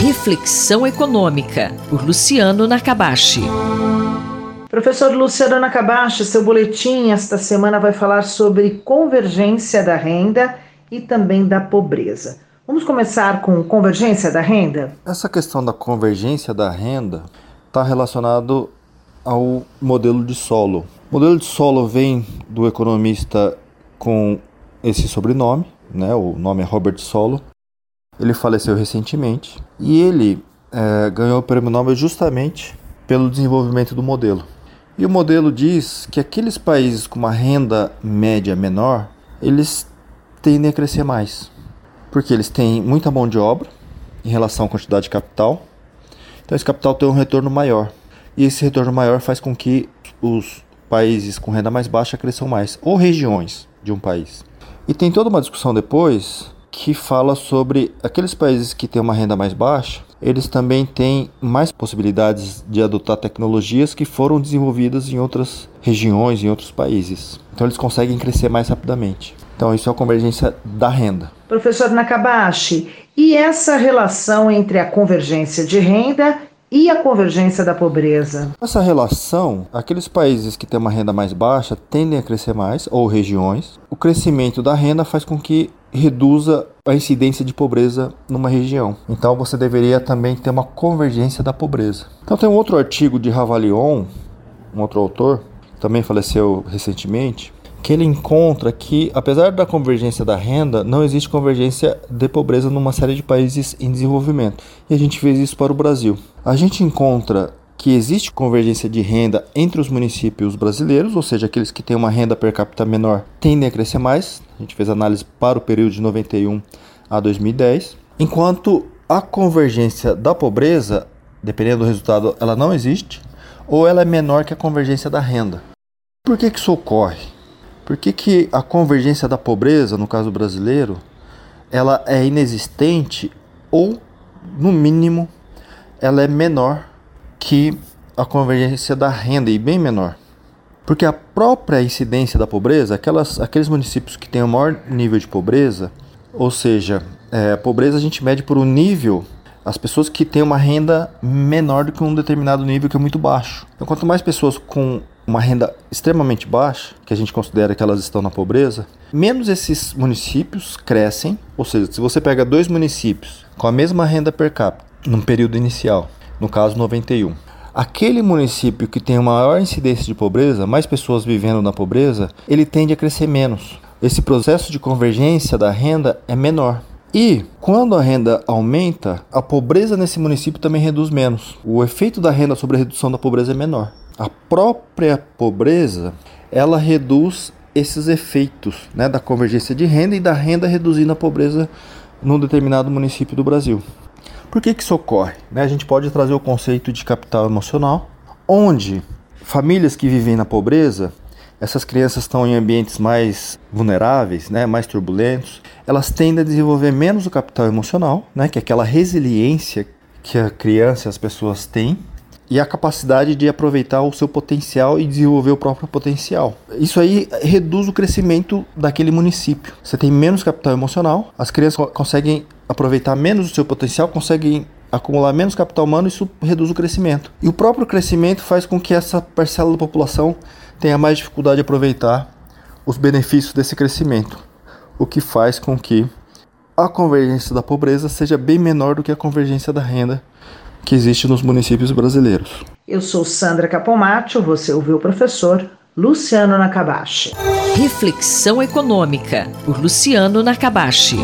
Reflexão Econômica, por Luciano Nakabashi. Professor Luciano Nakabashi, seu boletim esta semana vai falar sobre convergência da renda e também da pobreza. Vamos começar com convergência da renda? Essa questão da convergência da renda está relacionado ao modelo de solo. O modelo de solo vem do economista com esse sobrenome, né? o nome é Robert Solo, ele faleceu recentemente e ele é, ganhou o prêmio Nobel justamente pelo desenvolvimento do modelo. E o modelo diz que aqueles países com uma renda média menor, eles tendem a crescer mais, porque eles têm muita mão de obra em relação à quantidade de capital. Então esse capital tem um retorno maior. E esse retorno maior faz com que os países com renda mais baixa cresçam mais, ou regiões de um país. E tem toda uma discussão depois que fala sobre aqueles países que têm uma renda mais baixa, eles também têm mais possibilidades de adotar tecnologias que foram desenvolvidas em outras regiões, em outros países. Então eles conseguem crescer mais rapidamente. Então isso é a convergência da renda. Professor Nakabashi, e essa relação entre a convergência de renda e a convergência da pobreza? Essa relação, aqueles países que têm uma renda mais baixa tendem a crescer mais, ou regiões. O crescimento da renda faz com que reduza a incidência de pobreza numa região. Então você deveria também ter uma convergência da pobreza. Então tem um outro artigo de Ravalion, um outro autor, também faleceu recentemente, que ele encontra que, apesar da convergência da renda, não existe convergência de pobreza numa série de países em desenvolvimento. E a gente fez isso para o Brasil. A gente encontra que existe convergência de renda entre os municípios brasileiros, ou seja, aqueles que têm uma renda per capita menor tendem a crescer mais. A gente fez análise para o período de 91 a 2010. Enquanto a convergência da pobreza, dependendo do resultado, ela não existe, ou ela é menor que a convergência da renda. Por que, que isso ocorre? Por que, que a convergência da pobreza, no caso brasileiro, ela é inexistente ou, no mínimo, ela é menor que a convergência da renda e bem menor? Porque a própria incidência da pobreza, aquelas, aqueles municípios que têm o maior nível de pobreza, ou seja, é, pobreza a gente mede por um nível, as pessoas que têm uma renda menor do que um determinado nível que é muito baixo. Então, quanto mais pessoas com uma renda extremamente baixa, que a gente considera que elas estão na pobreza, menos esses municípios crescem. Ou seja, se você pega dois municípios com a mesma renda per capita num período inicial, no caso 91, aquele município que tem maior incidência de pobreza, mais pessoas vivendo na pobreza, ele tende a crescer menos. Esse processo de convergência da renda é menor. E quando a renda aumenta, a pobreza nesse município também reduz menos. O efeito da renda sobre a redução da pobreza é menor. A própria pobreza, ela reduz esses efeitos né, da convergência de renda e da renda reduzindo a pobreza num determinado município do Brasil. Por que, que isso ocorre? Né, a gente pode trazer o conceito de capital emocional, onde famílias que vivem na pobreza, essas crianças estão em ambientes mais vulneráveis, né, mais turbulentos, elas tendem a desenvolver menos o capital emocional, né, que é aquela resiliência que a criança e as pessoas têm, e a capacidade de aproveitar o seu potencial e desenvolver o próprio potencial. Isso aí reduz o crescimento daquele município. Você tem menos capital emocional, as crianças conseguem aproveitar menos o seu potencial, conseguem acumular menos capital humano, isso reduz o crescimento. E o próprio crescimento faz com que essa parcela da população tenha mais dificuldade de aproveitar os benefícios desse crescimento, o que faz com que a convergência da pobreza seja bem menor do que a convergência da renda que existe nos municípios brasileiros. Eu sou Sandra Capomatto, você ouviu o professor Luciano Nakabashi. Reflexão Econômica, por Luciano Nakabashi.